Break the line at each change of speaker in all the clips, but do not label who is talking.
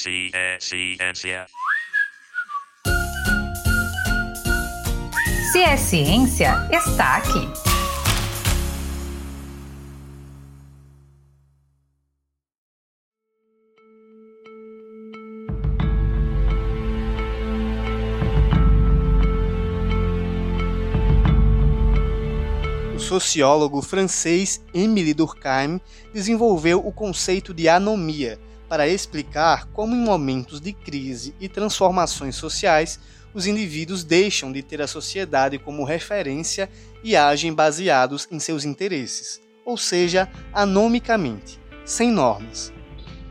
Ciência.
Se é ciência, está aqui.
O sociólogo francês Émile Durkheim desenvolveu o conceito de anomia para explicar como, em momentos de crise e transformações sociais, os indivíduos deixam de ter a sociedade como referência e agem baseados em seus interesses, ou seja, anomicamente, sem normas.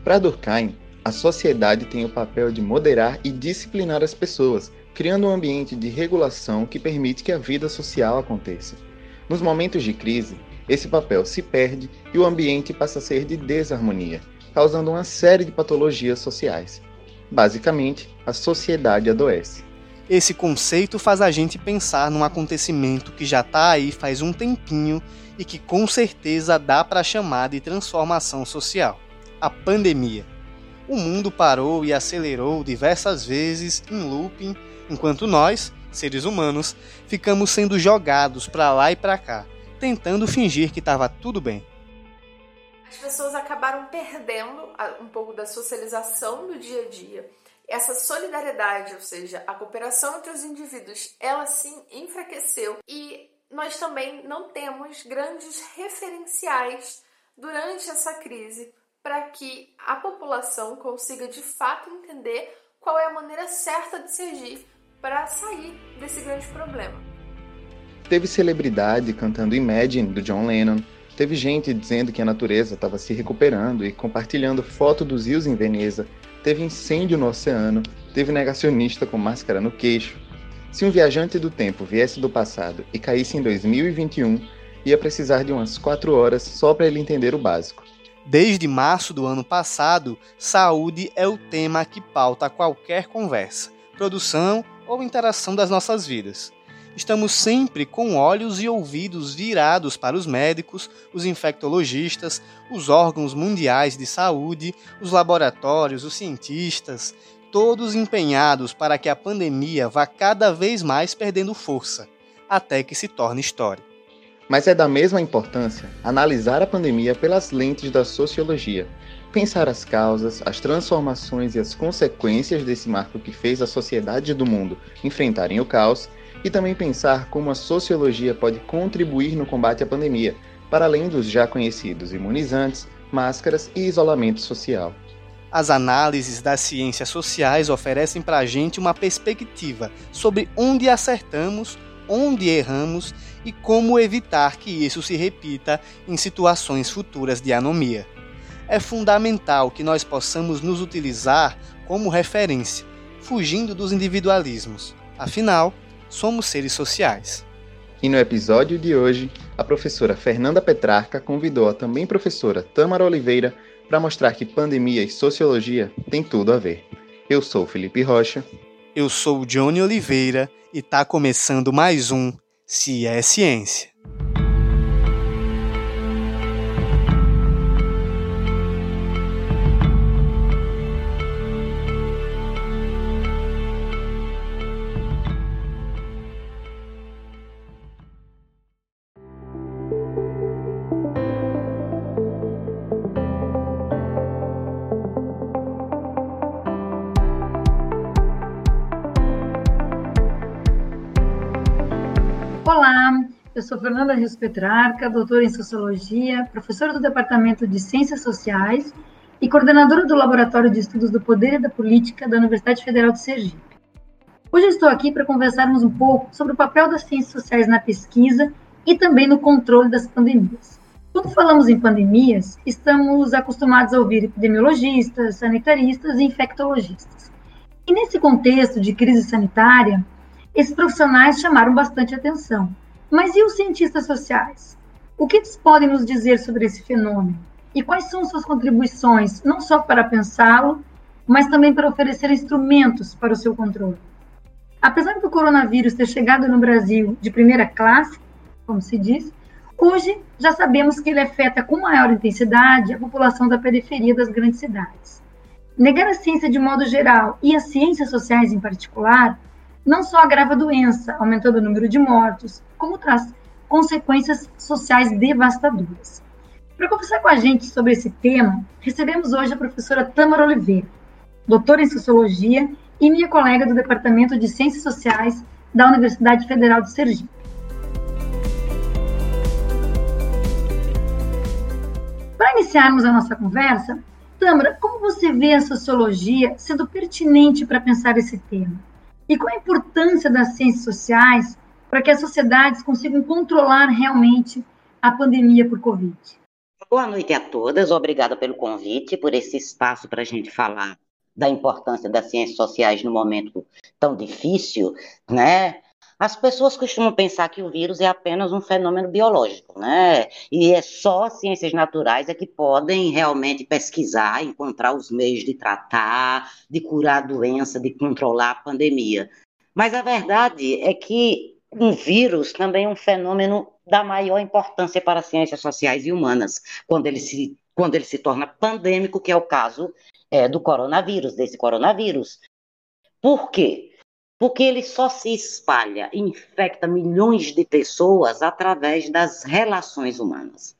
Para Durkheim, a sociedade tem o papel de moderar e disciplinar as pessoas, criando um ambiente de regulação que permite que a vida social aconteça. Nos momentos de crise, esse papel se perde e o ambiente passa a ser de desarmonia, causando uma série de patologias sociais. Basicamente, a sociedade adoece.
Esse conceito faz a gente pensar num acontecimento que já está aí faz um tempinho e que com certeza dá para chamar de transformação social: a pandemia. O mundo parou e acelerou diversas vezes em looping, enquanto nós, seres humanos, ficamos sendo jogados para lá e para cá, tentando fingir que estava tudo bem
as pessoas acabaram perdendo um pouco da socialização do dia a dia. Essa solidariedade, ou seja, a cooperação entre os indivíduos, ela sim enfraqueceu e nós também não temos grandes referenciais durante essa crise para que a população consiga de fato entender qual é a maneira certa de se agir para sair desse grande problema.
Teve celebridade cantando Imagine do John Lennon, Teve gente dizendo que a natureza estava se recuperando e compartilhando foto dos rios em Veneza. Teve incêndio no oceano. Teve negacionista com máscara no queixo. Se um viajante do tempo viesse do passado e caísse em 2021, ia precisar de umas 4 horas só para ele entender o básico.
Desde março do ano passado, saúde é o tema que pauta qualquer conversa, produção ou interação das nossas vidas estamos sempre com olhos e ouvidos virados para os médicos, os infectologistas, os órgãos mundiais de saúde, os laboratórios, os cientistas, todos empenhados para que a pandemia vá cada vez mais perdendo força, até que se torne história.
Mas é da mesma importância analisar a pandemia pelas lentes da sociologia, pensar as causas, as transformações e as consequências desse marco que fez a sociedade do mundo enfrentarem o caos e também pensar como a sociologia pode contribuir no combate à pandemia, para além dos já conhecidos imunizantes, máscaras e isolamento social.
As análises das ciências sociais oferecem para a gente uma perspectiva sobre onde acertamos, onde erramos e como evitar que isso se repita em situações futuras de anomia. É fundamental que nós possamos nos utilizar como referência, fugindo dos individualismos. Afinal, somos seres sociais.
E no episódio de hoje, a professora Fernanda Petrarca convidou a também professora Tamara Oliveira para mostrar que pandemia e sociologia têm tudo a ver. Eu sou Felipe Rocha.
Eu sou Johnny Oliveira e está começando mais um Se é Ciência.
Eu sou Fernanda Rios Petrarca, doutora em Sociologia, professora do Departamento de Ciências Sociais e coordenadora do Laboratório de Estudos do Poder e da Política da Universidade Federal de Sergipe. Hoje estou aqui para conversarmos um pouco sobre o papel das ciências sociais na pesquisa e também no controle das pandemias. Quando falamos em pandemias, estamos acostumados a ouvir epidemiologistas, sanitaristas e infectologistas. E nesse contexto de crise sanitária, esses profissionais chamaram bastante atenção mas e os cientistas sociais? O que eles podem nos dizer sobre esse fenômeno? E quais são suas contribuições, não só para pensá-lo, mas também para oferecer instrumentos para o seu controle? Apesar do coronavírus ter chegado no Brasil de primeira classe, como se diz, hoje já sabemos que ele afeta com maior intensidade a população da periferia das grandes cidades. Negar a ciência de modo geral e as ciências sociais em particular não só agrava a doença, aumentando o número de mortos, como traz consequências sociais devastadoras. Para conversar com a gente sobre esse tema, recebemos hoje a professora Tamara Oliveira, doutora em Sociologia e minha colega do Departamento de Ciências Sociais da Universidade Federal de Sergipe. Para iniciarmos a nossa conversa, Tamara, como você vê a sociologia sendo pertinente para pensar esse tema? E qual a importância das ciências sociais para que as sociedades consigam controlar realmente a pandemia por Covid?
Boa noite a todas, obrigada pelo convite, por esse espaço para a gente falar da importância das ciências sociais no momento tão difícil, né? As pessoas costumam pensar que o vírus é apenas um fenômeno biológico, né? E é só ciências naturais é que podem realmente pesquisar, encontrar os meios de tratar, de curar a doença, de controlar a pandemia. Mas a verdade é que um vírus também é um fenômeno da maior importância para as ciências sociais e humanas, quando ele se, quando ele se torna pandêmico, que é o caso é, do coronavírus, desse coronavírus. Por quê? Porque ele só se espalha, infecta milhões de pessoas através das relações humanas.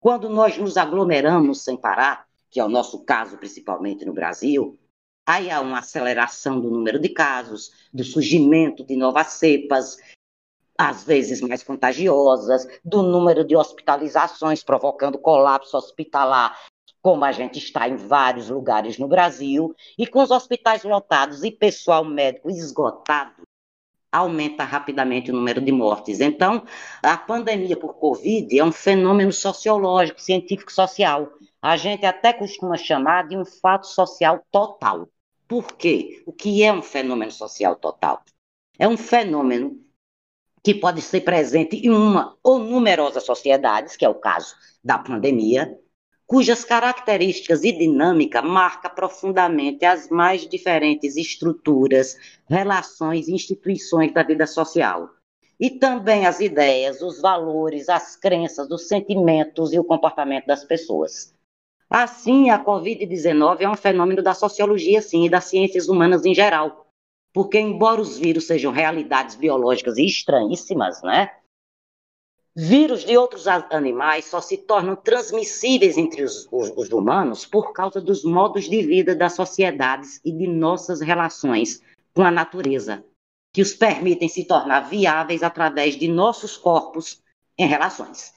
Quando nós nos aglomeramos sem parar, que é o nosso caso principalmente no Brasil, aí há uma aceleração do número de casos, do surgimento de novas cepas, às vezes mais contagiosas, do número de hospitalizações, provocando colapso hospitalar, como a gente está em vários lugares no Brasil, e com os hospitais lotados e pessoal médico esgotado, aumenta rapidamente o número de mortes. Então, a pandemia por Covid é um fenômeno sociológico, científico-social. A gente até costuma chamar de um fato social total. Por quê? O que é um fenômeno social total? É um fenômeno que pode ser presente em uma ou numerosas sociedades, que é o caso da pandemia, cujas características e dinâmica marca profundamente as mais diferentes estruturas, relações e instituições da vida social. E também as ideias, os valores, as crenças, os sentimentos e o comportamento das pessoas. Assim, a Covid-19 é um fenômeno da sociologia, sim, e das ciências humanas em geral, porque, embora os vírus sejam realidades biológicas estranhíssimas, né? Vírus de outros animais só se tornam transmissíveis entre os, os, os, humanos por causa dos modos de vida das sociedades e de nossas relações com a natureza, que os permitem se tornar viáveis através de nossos corpos em relações.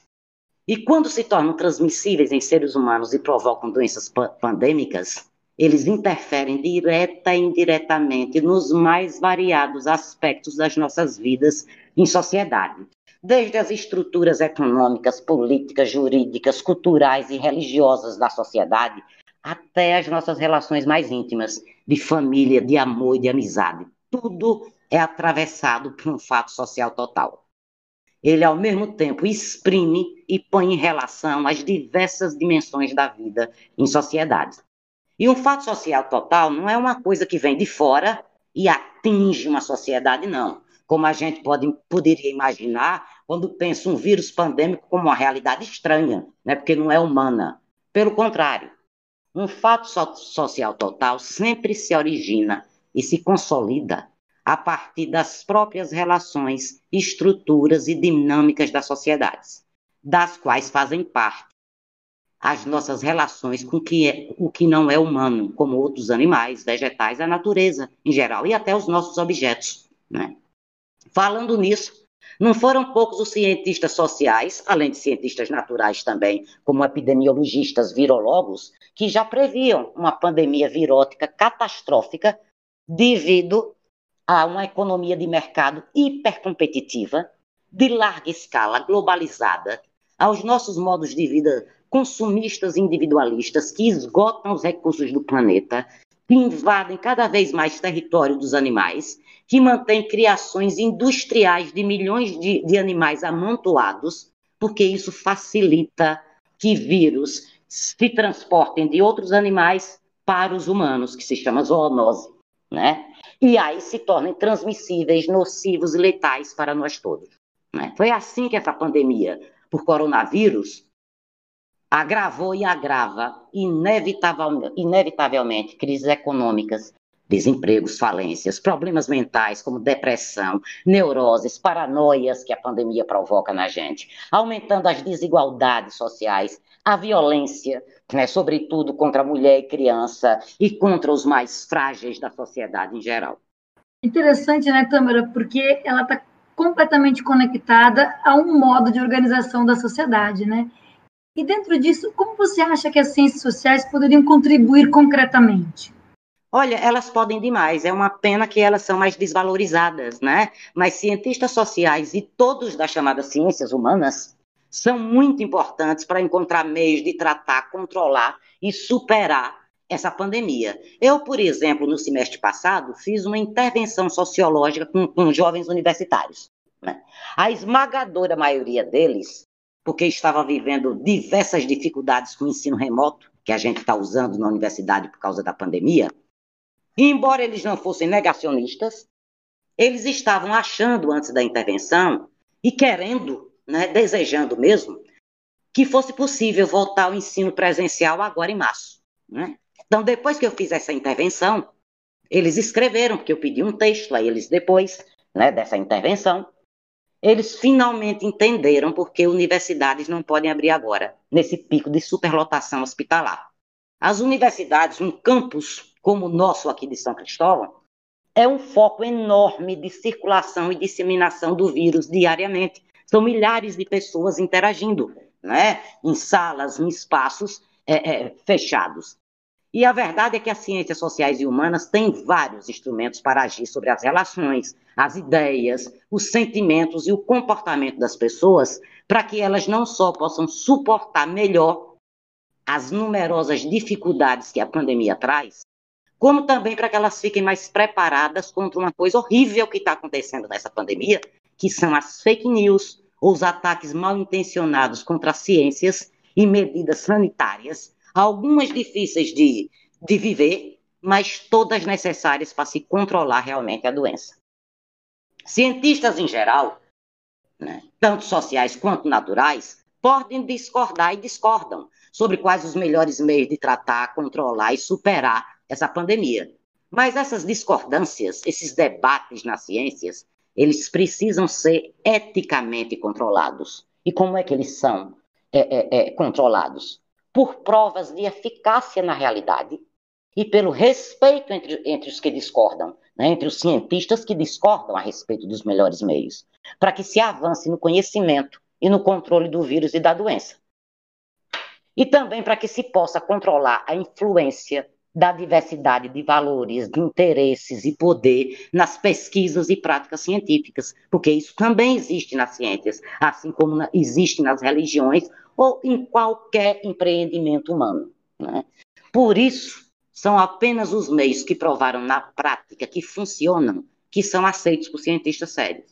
E quando se tornam transmissíveis em seres humanos e provocam doenças pandêmicas, eles interferem direta e indiretamente nos mais variados aspectos das nossas vidas em sociedade, desde as estruturas econômicas, políticas, jurídicas, culturais e religiosas da sociedade, até as nossas relações mais íntimas, de família, de amor e de amizade. Tudo é atravessado por um fato social total. Ele, ao mesmo tempo, exprime e põe em relação as diversas dimensões da vida em sociedade. E um fato social total não é uma coisa que vem de fora e atinge uma sociedade, não. Como a gente pode, poderia imaginar quando pensa um vírus pandêmico como uma realidade estranha, né? porque não é humana. Pelo contrário, um fato so social total sempre se origina e se consolida a partir das próprias relações, estruturas e dinâmicas das sociedades, das quais fazem parte as nossas relações com que é, o que não é humano, como outros animais, vegetais, a natureza em geral, e até os nossos objetos. Né? Falando nisso, não foram poucos os cientistas sociais, além de cientistas naturais também, como epidemiologistas, virologos, que já previam uma pandemia virótica catastrófica devido a uma economia de mercado hipercompetitiva, de larga escala, globalizada, aos nossos modos de vida consumistas individualistas que esgotam os recursos do planeta, que invadem cada vez mais território dos animais, que mantêm criações industriais de milhões de, de animais amontoados, porque isso facilita que vírus se transportem de outros animais para os humanos, que se chama zoonose, né? E aí se tornem transmissíveis, nocivos e letais para nós todos. Né? Foi assim que essa pandemia por coronavírus agravou e agrava inevitavelmente, inevitavelmente crises econômicas, desempregos, falências, problemas mentais como depressão, neuroses, paranoias que a pandemia provoca na gente, aumentando as desigualdades sociais, a violência, né, sobretudo contra a mulher e criança e contra os mais frágeis da sociedade em geral.
Interessante, né, Tâmara, porque ela está completamente conectada a um modo de organização da sociedade, né? E dentro disso, como você acha que as ciências sociais poderiam contribuir concretamente?
Olha, elas podem demais. É uma pena que elas são mais desvalorizadas, né? Mas cientistas sociais e todos das chamadas ciências humanas são muito importantes para encontrar meios de tratar, controlar e superar essa pandemia. Eu, por exemplo, no semestre passado, fiz uma intervenção sociológica com, com jovens universitários. Né? A esmagadora maioria deles, porque estava vivendo diversas dificuldades com o ensino remoto, que a gente está usando na universidade por causa da pandemia, e embora eles não fossem negacionistas, eles estavam achando antes da intervenção e querendo, né, desejando mesmo, que fosse possível voltar ao ensino presencial agora em março. Né? Então, depois que eu fiz essa intervenção, eles escreveram, porque eu pedi um texto a eles depois né, dessa intervenção, eles finalmente entenderam porque universidades não podem abrir agora, nesse pico de superlotação hospitalar. As universidades, um campus como o nosso aqui de São Cristóvão, é um foco enorme de circulação e disseminação do vírus diariamente. São milhares de pessoas interagindo, né? em salas, em espaços é, é, fechados. E a verdade é que as ciências sociais e humanas têm vários instrumentos para agir sobre as relações, as ideias, os sentimentos e o comportamento das pessoas, para que elas não só possam suportar melhor as numerosas dificuldades que a pandemia traz, como também para que elas fiquem mais preparadas contra uma coisa horrível que está acontecendo nessa pandemia, que são as fake news, ou os ataques mal intencionados contra as ciências e medidas sanitárias, algumas difíceis de, de viver, mas todas necessárias para se controlar realmente a doença. Cientistas em geral, né, tanto sociais quanto naturais, podem discordar e discordam sobre quais os melhores meios de tratar, controlar e superar essa pandemia. Mas essas discordâncias, esses debates nas ciências, eles precisam ser eticamente controlados. E como é que eles são é, é, é, controlados? Por provas de eficácia na realidade e pelo respeito entre, entre os que discordam, né, entre os cientistas que discordam a respeito dos melhores meios, para que se avance no conhecimento e no controle do vírus e da doença. E também para que se possa controlar a influência da diversidade de valores, de interesses e poder nas pesquisas e práticas científicas, porque isso também existe nas ciências, assim como existe nas religiões ou em qualquer empreendimento humano. Né? Por isso, são apenas os meios que provaram na prática que funcionam que são aceitos por cientistas sérios,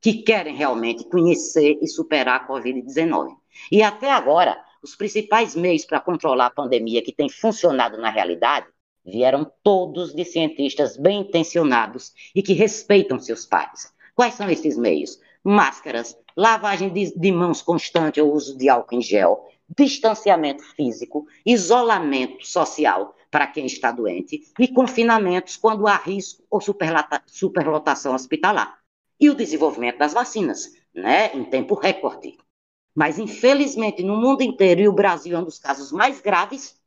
que querem realmente conhecer e superar a Covid-19. E até agora, os principais meios para controlar a pandemia que tem funcionado na realidade vieram todos de cientistas bem intencionados e que respeitam seus pares. Quais são esses meios? Máscaras, lavagem de, de mãos constante ou uso de álcool em gel, distanciamento físico, isolamento social para quem está doente e confinamentos quando há risco ou superlotação hospitalar. E o desenvolvimento das vacinas, né, em tempo recorde. Mas, infelizmente, no mundo inteiro, e o Brasil é um dos casos mais graves,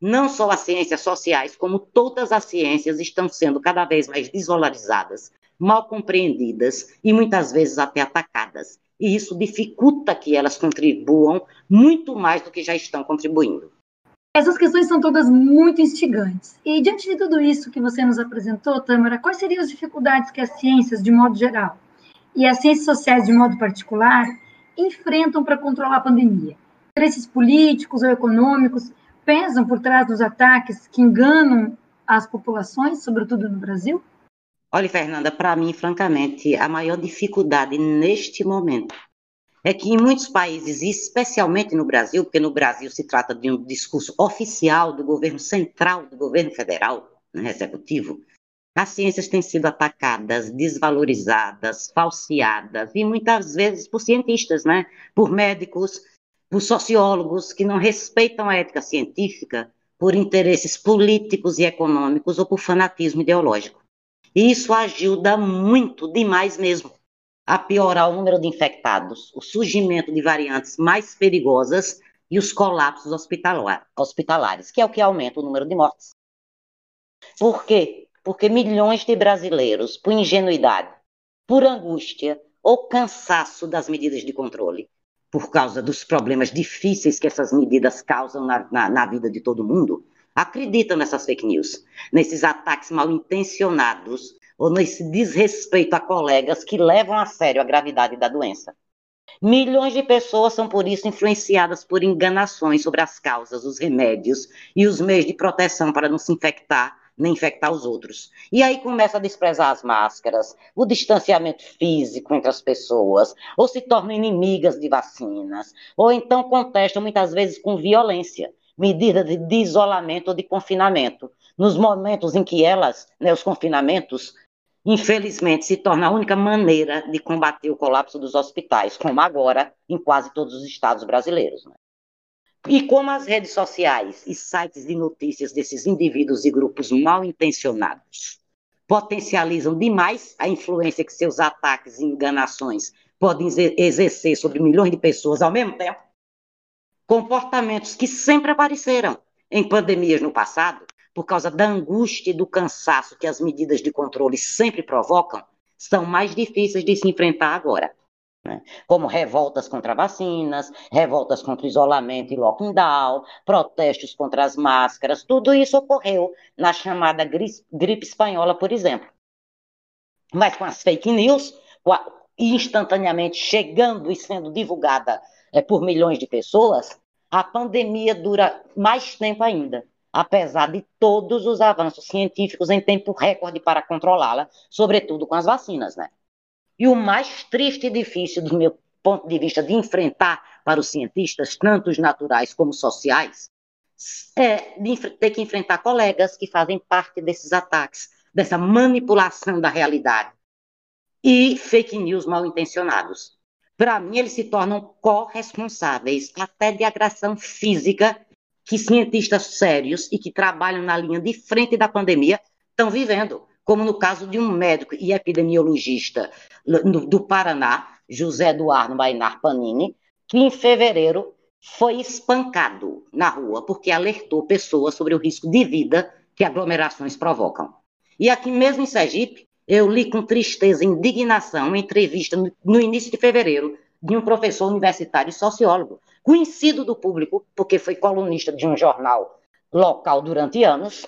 não só as ciências sociais, como todas as ciências estão sendo cada vez mais desvalorizadas, mal compreendidas e muitas vezes até atacadas. E isso dificulta que elas contribuam muito mais do que já estão contribuindo.
Essas questões são todas muito instigantes. E diante de tudo isso que você nos apresentou, Tâmara, quais seriam as dificuldades que as ciências, de modo geral, e as ciências sociais, de modo particular, enfrentam para controlar a pandemia? Interesses políticos ou econômicos pesam por trás dos ataques que enganam as populações, sobretudo no Brasil?
Olha, Fernanda, para mim, francamente, a maior dificuldade neste momento é que em muitos países, especialmente no Brasil, porque no Brasil se trata de um discurso oficial do governo central, do governo federal, né, executivo, as ciências têm sido atacadas, desvalorizadas, falseadas, e muitas vezes por cientistas, né? por médicos, por sociólogos que não respeitam a ética científica por interesses políticos e econômicos ou por fanatismo ideológico. E isso ajuda muito, demais mesmo, a piorar o número de infectados, o surgimento de variantes mais perigosas e os colapsos hospitalares, que é o que aumenta o número de mortes. Por quê? Porque milhões de brasileiros, por ingenuidade, por angústia ou cansaço das medidas de controle, por causa dos problemas difíceis que essas medidas causam na, na, na vida de todo mundo, acreditam nessas fake news, nesses ataques mal intencionados ou nesse desrespeito a colegas que levam a sério a gravidade da doença. Milhões de pessoas são, por isso, influenciadas por enganações sobre as causas, os remédios e os meios de proteção para não se infectar nem infectar os outros. E aí começa a desprezar as máscaras, o distanciamento físico entre as pessoas, ou se tornam inimigas de vacinas, ou então contestam muitas vezes com violência medidas de isolamento ou de confinamento. Nos momentos em que elas, né, os confinamentos, infelizmente, se torna a única maneira de combater o colapso dos hospitais, como agora em quase todos os estados brasileiros. Né? E como as redes sociais e sites de notícias desses indivíduos e grupos mal intencionados potencializam demais a influência que seus ataques e enganações podem exercer sobre milhões de pessoas ao mesmo tempo, comportamentos que sempre apareceram em pandemias no passado por causa da angústia e do cansaço que as medidas de controle sempre provocam, são mais difíceis de se enfrentar agora. Né? Como revoltas contra vacinas, revoltas contra isolamento e lockdown, protestos contra as máscaras, tudo isso ocorreu na chamada gripe espanhola, por exemplo. Mas com as fake news, instantaneamente chegando e sendo divulgada é, por milhões de pessoas, a pandemia dura mais tempo ainda apesar de todos os avanços científicos em tempo recorde para controlá-la, sobretudo com as vacinas, né? E o mais triste e difícil, do meu ponto de vista, de enfrentar para os cientistas, tanto os naturais como sociais, é ter que enfrentar colegas que fazem parte desses ataques, dessa manipulação da realidade e fake news mal intencionados. Para mim, eles se tornam corresponsáveis até de agressão física que cientistas sérios e que trabalham na linha de frente da pandemia estão vivendo, como no caso de um médico e epidemiologista do Paraná, José Eduardo Bainar Panini, que em fevereiro foi espancado na rua porque alertou pessoas sobre o risco de vida que aglomerações provocam. E aqui mesmo em Sergipe, eu li com tristeza e indignação uma entrevista no início de fevereiro de um professor universitário e sociólogo, conhecido do público, porque foi colunista de um jornal local durante anos,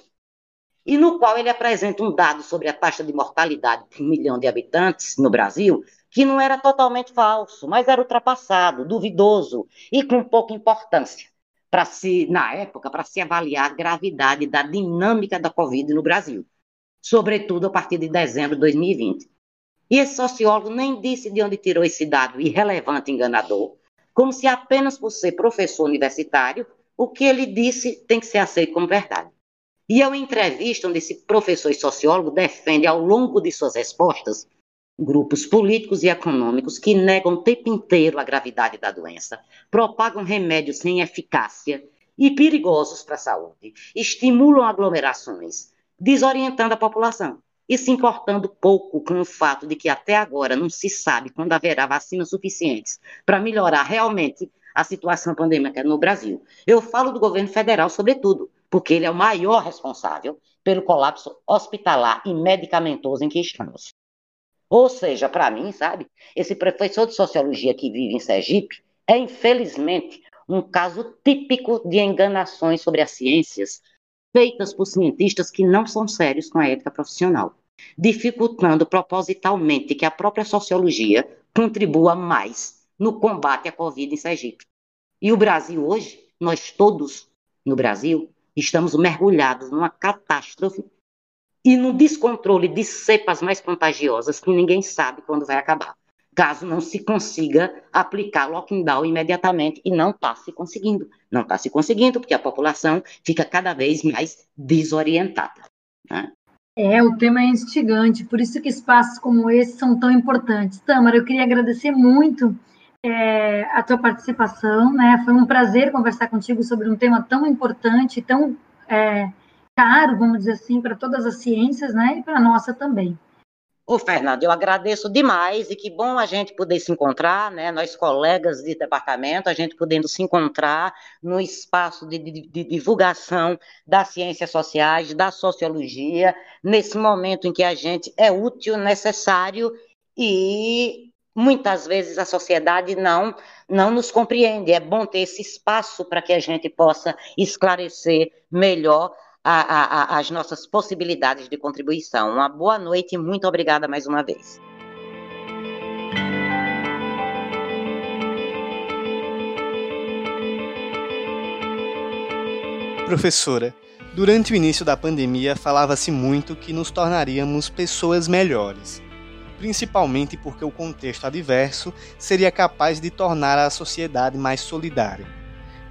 e no qual ele apresenta um dado sobre a taxa de mortalidade por milhão de habitantes no Brasil, que não era totalmente falso, mas era ultrapassado, duvidoso e com pouca importância para se, na época, para se avaliar a gravidade da dinâmica da Covid no Brasil, sobretudo a partir de dezembro de 2020. E esse sociólogo nem disse de onde tirou esse dado irrelevante e enganador, como se apenas por ser professor universitário, o que ele disse tem que ser aceito como verdade. E eu, em entrevista onde esse professor e sociólogo defende ao longo de suas respostas grupos políticos e econômicos que negam o tempo inteiro a gravidade da doença, propagam remédios sem eficácia e perigosos para a saúde, estimulam aglomerações, desorientando a população e se importando pouco com o fato de que até agora não se sabe quando haverá vacinas suficientes para melhorar realmente a situação pandêmica no Brasil. Eu falo do governo federal, sobretudo, porque ele é o maior responsável pelo colapso hospitalar e medicamentoso em que estamos. Ou seja, para mim, sabe, esse professor de sociologia que vive em Sergipe é, infelizmente, um caso típico de enganações sobre as ciências feitas por cientistas que não são sérios com a ética profissional, dificultando propositalmente que a própria sociologia contribua mais no combate à Covid em Sergipe. E o Brasil hoje, nós todos no Brasil, estamos mergulhados numa catástrofe e no descontrole de cepas mais contagiosas que ninguém sabe quando vai acabar caso não se consiga aplicar lockdown imediatamente, e não está se conseguindo. Não está se conseguindo, porque a população fica cada vez mais desorientada. Né?
É, o tema é instigante, por isso que espaços como esse são tão importantes. Tamara, eu queria agradecer muito é, a tua participação, né? Foi um prazer conversar contigo sobre um tema tão importante, tão é, caro, vamos dizer assim, para todas as ciências, né? E para a nossa também.
Ô, Fernando, eu agradeço demais e que bom a gente poder se encontrar, né? Nós, colegas de departamento, a gente podendo se encontrar no espaço de, de, de, divulgação das ciências sociais, da sociologia, nesse momento em que a gente é útil, necessário e muitas vezes a sociedade não não nos compreende. É bom ter esse espaço para que a gente possa esclarecer melhor a, a, as nossas possibilidades de contribuição. Uma boa noite e muito obrigada mais uma vez.
Professora, durante o início da pandemia falava-se muito que nos tornaríamos pessoas melhores, principalmente porque o contexto adverso seria capaz de tornar a sociedade mais solidária.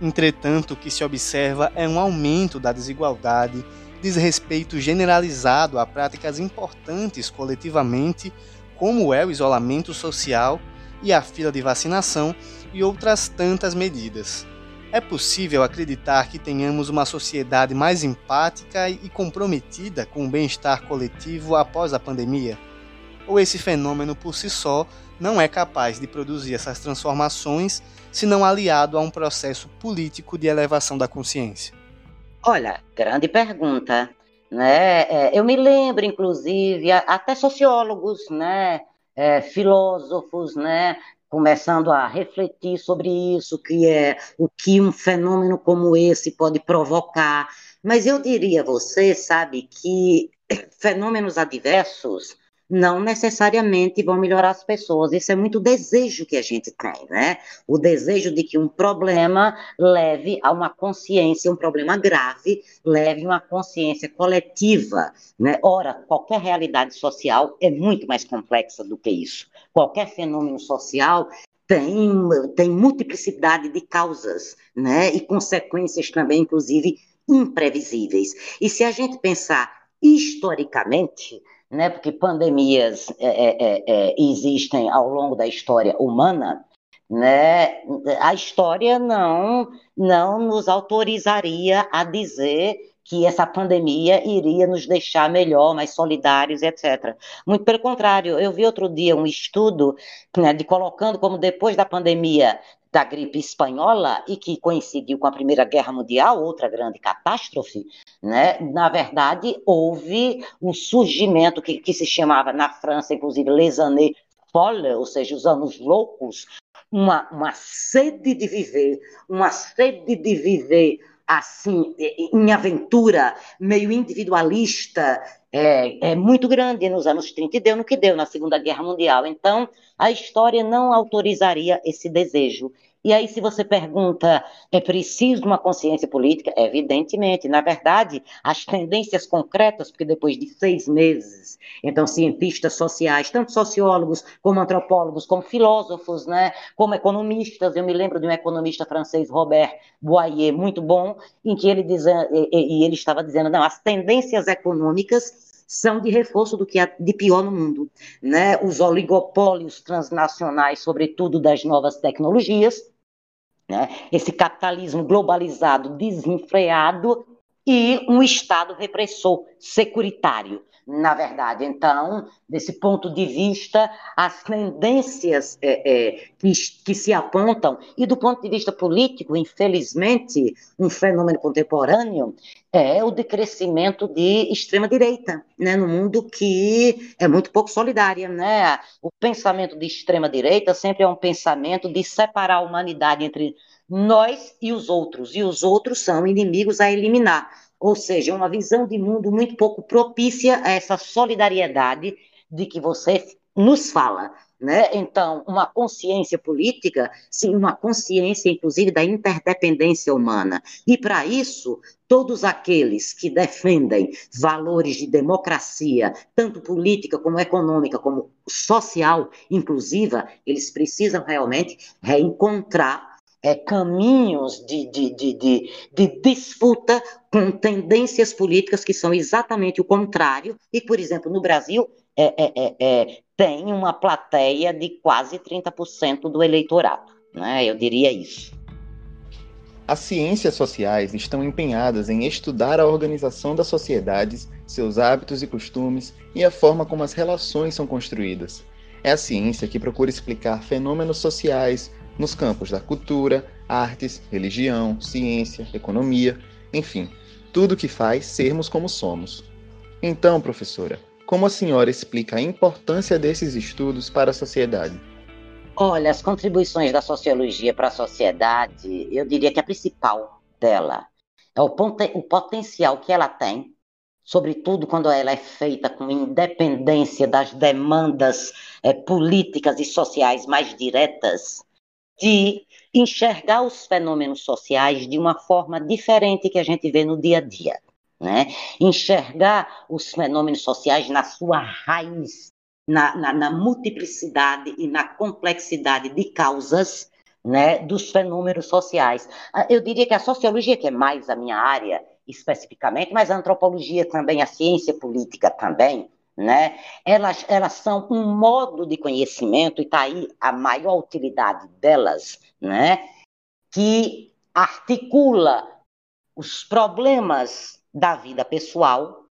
Entretanto, o que se observa é um aumento da desigualdade, desrespeito generalizado a práticas importantes coletivamente, como é o isolamento social e a fila de vacinação e outras tantas medidas. É possível acreditar que tenhamos uma sociedade mais empática e comprometida com o bem-estar coletivo após a pandemia? Ou esse fenômeno por si só não é capaz de produzir essas transformações se não aliado a um processo político de elevação da consciência?
Olha, grande pergunta. Né? É, eu me lembro, inclusive, até sociólogos, né? É, filósofos, né? começando a refletir sobre isso, que é o que um fenômeno como esse pode provocar. Mas eu diria a você, sabe, que fenômenos adversos não necessariamente vão melhorar as pessoas. Isso é muito desejo que a gente tem, né? O desejo de que um problema leve a uma consciência, um problema grave, leve a uma consciência coletiva, né? Ora, qualquer realidade social é muito mais complexa do que isso. Qualquer fenômeno social tem, tem multiplicidade de causas, né? E consequências também, inclusive, imprevisíveis. E se a gente pensar historicamente, né, porque pandemias é, é, é, é, existem ao longo da história humana, né, a história não, não nos autorizaria a dizer que essa pandemia iria nos deixar melhor, mais solidários, etc. Muito pelo contrário, eu vi outro dia um estudo né, de colocando como depois da pandemia da gripe espanhola e que coincidiu com a Primeira Guerra Mundial, outra grande catástrofe, né? na verdade, houve um surgimento que, que se chamava na França, inclusive, les années folles, ou seja, os anos loucos, uma, uma sede de viver, uma sede de viver assim, em aventura, meio individualista, é, é, muito grande nos anos 30 e deu no que deu na Segunda Guerra Mundial. Então, a história não autorizaria esse desejo. E aí, se você pergunta, é preciso uma consciência política? Evidentemente. Na verdade, as tendências concretas, porque depois de seis meses, então, cientistas sociais, tanto sociólogos como antropólogos, como filósofos, né, como economistas, eu me lembro de um economista francês, Robert Boyer, muito bom, em que ele, diz, e, e ele estava dizendo, não, as tendências econômicas são de reforço do que há de pior no mundo. Né? Os oligopólios transnacionais, sobretudo das novas tecnologias, né? esse capitalismo globalizado desenfreado e um Estado repressor, securitário na verdade. Então, desse ponto de vista, as tendências é, é, que, que, se apontam, e do ponto de vista político, infelizmente, um fenômeno contemporâneo é o decrescimento de extrema-direita, né, no mundo que é muito pouco solidária. Né? O pensamento de extrema-direita sempre é um pensamento de separar a humanidade entre nós e os outros, e os outros são inimigos a eliminar ou seja, uma visão de mundo muito pouco propícia a essa solidariedade de que você nos fala. Né? Então, uma consciência política, sim, uma consciência, inclusive, da interdependência humana. E, para isso, todos aqueles que defendem valores de democracia, tanto política como econômica, como social, inclusiva, eles precisam realmente reencontrar é, caminhos de, de, de, de, de disputa com tendências políticas que são exatamente o contrário, e, por exemplo, no Brasil, é, é, é, é tem uma plateia de quase 30% do eleitorado, né? Eu diria isso.
As ciências sociais estão empenhadas em estudar a organização das sociedades, seus hábitos e costumes e a forma como as relações são construídas. É a ciência que procura explicar fenômenos sociais nos campos da cultura, artes, religião, ciência, economia, enfim, tudo que faz sermos como somos. Então, professora, como a senhora explica a importância desses estudos para a sociedade?
Olha, as contribuições da sociologia para a sociedade, eu diria que a principal dela é o, o potencial que ela tem, sobretudo quando ela é feita com independência das demandas é, políticas e sociais mais diretas, de enxergar os fenômenos sociais de uma forma diferente que a gente vê no dia a dia. Né? Enxergar os fenômenos sociais na sua raiz, na, na, na multiplicidade e na complexidade de causas né, dos fenômenos sociais. Ah, eu diria que a sociologia, que é mais a minha área especificamente, mas a antropologia também, a ciência política também, né, elas, elas são um modo de conhecimento, e está aí a maior utilidade delas, né, que articula os problemas da vida pessoal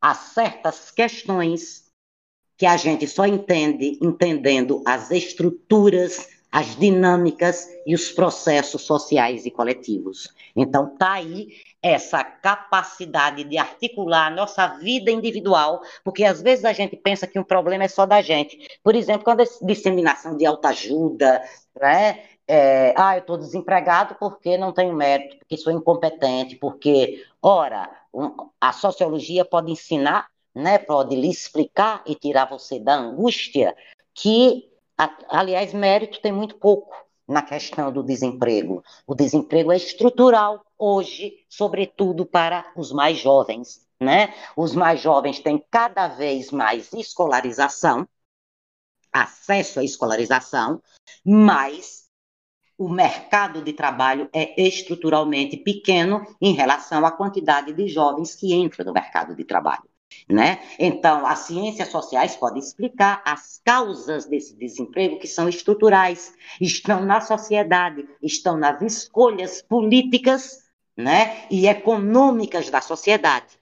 a certas questões que a gente só entende entendendo as estruturas, as dinâmicas e os processos sociais e coletivos. Então, está aí essa capacidade de articular a nossa vida individual, porque às vezes a gente pensa que um problema é só da gente. Por exemplo, quando a disseminação de autoajuda, né? É, ah, eu estou desempregado porque não tenho mérito, porque sou incompetente, porque, ora, um, a sociologia pode ensinar, né, pode lhe explicar e tirar você da angústia, que, aliás, mérito tem muito pouco na questão do desemprego. O desemprego é estrutural hoje, sobretudo para os mais jovens. Né? Os mais jovens têm cada vez mais escolarização, acesso à escolarização, mas o mercado de trabalho é estruturalmente pequeno em relação à quantidade de jovens que entram no mercado de trabalho. Né? Então, as ciências sociais podem explicar as causas desse desemprego que são estruturais, estão na sociedade, estão nas escolhas políticas né, e econômicas da sociedade.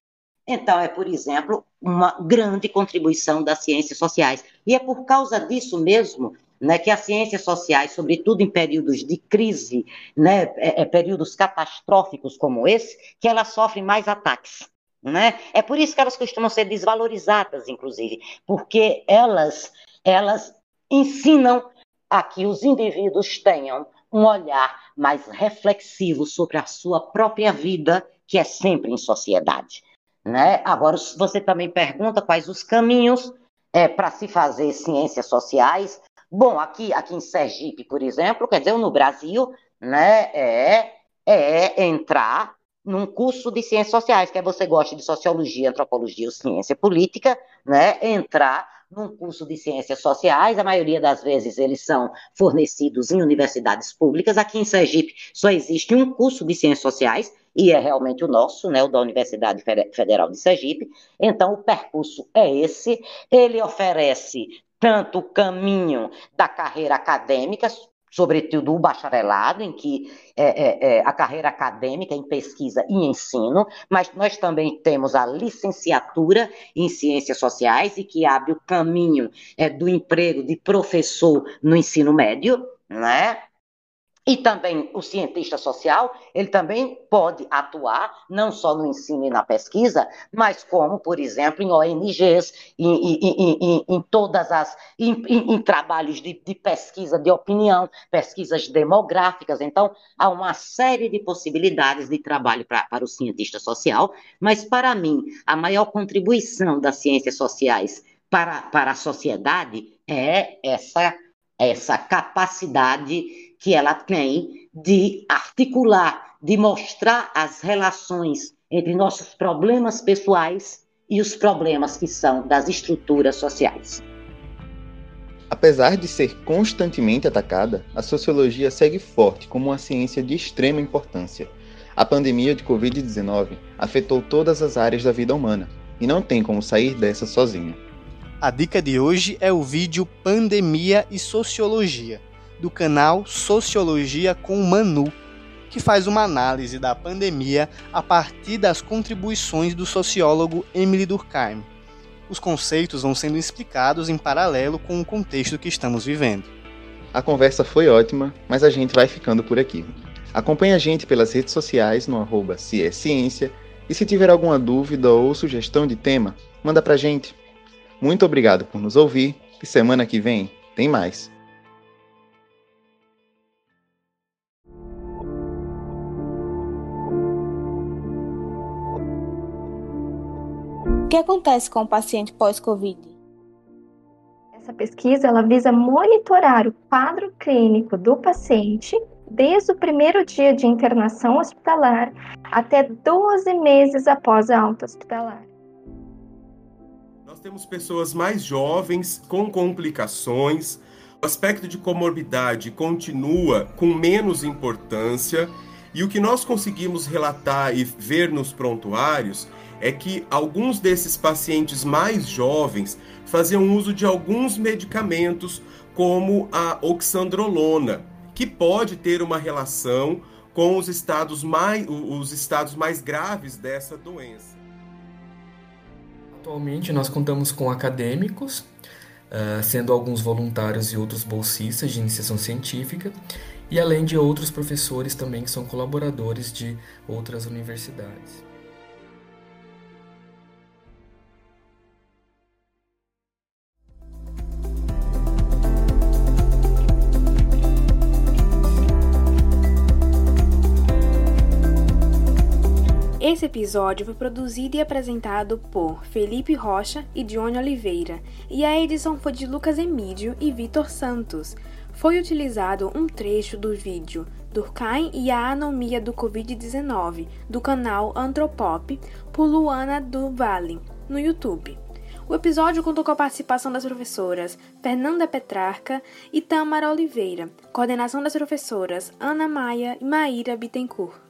Então, é, por exemplo, uma grande contribuição das ciências sociais. E é por causa disso mesmo né, que as ciências sociais, sobretudo em períodos de crise, né, é, é, períodos catastróficos como esse, que elas sofrem mais ataques. Né? É por isso que elas costumam ser desvalorizadas, inclusive, porque elas, elas ensinam a que os indivíduos tenham um olhar mais reflexivo sobre a sua própria vida, que é sempre em sociedade. Né? Agora, você também pergunta quais os caminhos é, para se fazer ciências sociais. Bom, aqui, aqui em Sergipe, por exemplo, quer dizer, no Brasil, né, é, é entrar num curso de ciências sociais, quer você goste de sociologia, antropologia ou ciência política, né, entrar num curso de ciências sociais, a maioria das vezes eles são fornecidos em universidades públicas. Aqui em Sergipe só existe um curso de ciências sociais, e é realmente o nosso, né, o da Universidade Federal de Sergipe. Então, o percurso é esse. Ele oferece tanto o caminho da carreira acadêmica, sobretudo o bacharelado, em que é, é, é, a carreira acadêmica em pesquisa e ensino, mas nós também temos a licenciatura em ciências sociais e que abre o caminho é, do emprego de professor no ensino médio, né? E também o cientista social, ele também pode atuar não só no ensino e na pesquisa, mas como, por exemplo, em ONGs, em, em, em, em todas as em, trabalhos de, de, pesquisa de opinião, pesquisas demográficas. Então, há uma série de possibilidades de trabalho pra, para o cientista social, mas para mim, a maior contribuição das ciências sociais para, para a sociedade é essa, essa capacidade que ela tem de articular, de mostrar as relações entre nossos problemas pessoais e os problemas que são das estruturas sociais.
Apesar de ser constantemente atacada, a sociologia segue forte como uma ciência de extrema importância. A pandemia de Covid-19 afetou todas as áreas da vida humana e não tem como sair dessa sozinha.
A dica de hoje é o vídeo Pandemia e Sociologia, do canal Sociologia com Manu, que faz uma análise da pandemia a partir das contribuições do sociólogo Emily Durkheim. Os conceitos vão sendo explicados em paralelo com o contexto que estamos vivendo.
A conversa foi ótima, mas a gente vai ficando por aqui. Acompanhe a gente pelas redes sociais no arroba e se tiver alguma dúvida ou sugestão de tema, manda pra gente. Muito obrigado por nos ouvir e semana que vem tem mais.
Que acontece com o paciente pós-Covid?
Essa pesquisa ela visa monitorar o quadro clínico do paciente desde o primeiro dia de internação hospitalar até 12 meses após a alta hospitalar.
Nós temos pessoas mais jovens com complicações. O aspecto de comorbidade continua com menos importância. E o que nós conseguimos relatar e ver nos prontuários é que alguns desses pacientes mais jovens faziam uso de alguns medicamentos, como a oxandrolona, que pode ter uma relação com os estados mais, os estados mais graves dessa doença.
Atualmente nós contamos com acadêmicos, uh, sendo alguns voluntários e outros bolsistas de iniciação científica, e além de outros professores também que são colaboradores de outras universidades.
Esse episódio foi produzido e apresentado por Felipe Rocha e Johnny Oliveira, e a edição foi de Lucas Emídio e Vitor Santos. Foi utilizado um trecho do vídeo Durkheim e a Anomia do Covid-19, do canal Antropop, por Luana do Vale, no YouTube. O episódio contou com a participação das professoras Fernanda Petrarca e Tamara Oliveira, coordenação das professoras Ana Maia e Maíra Bittencourt.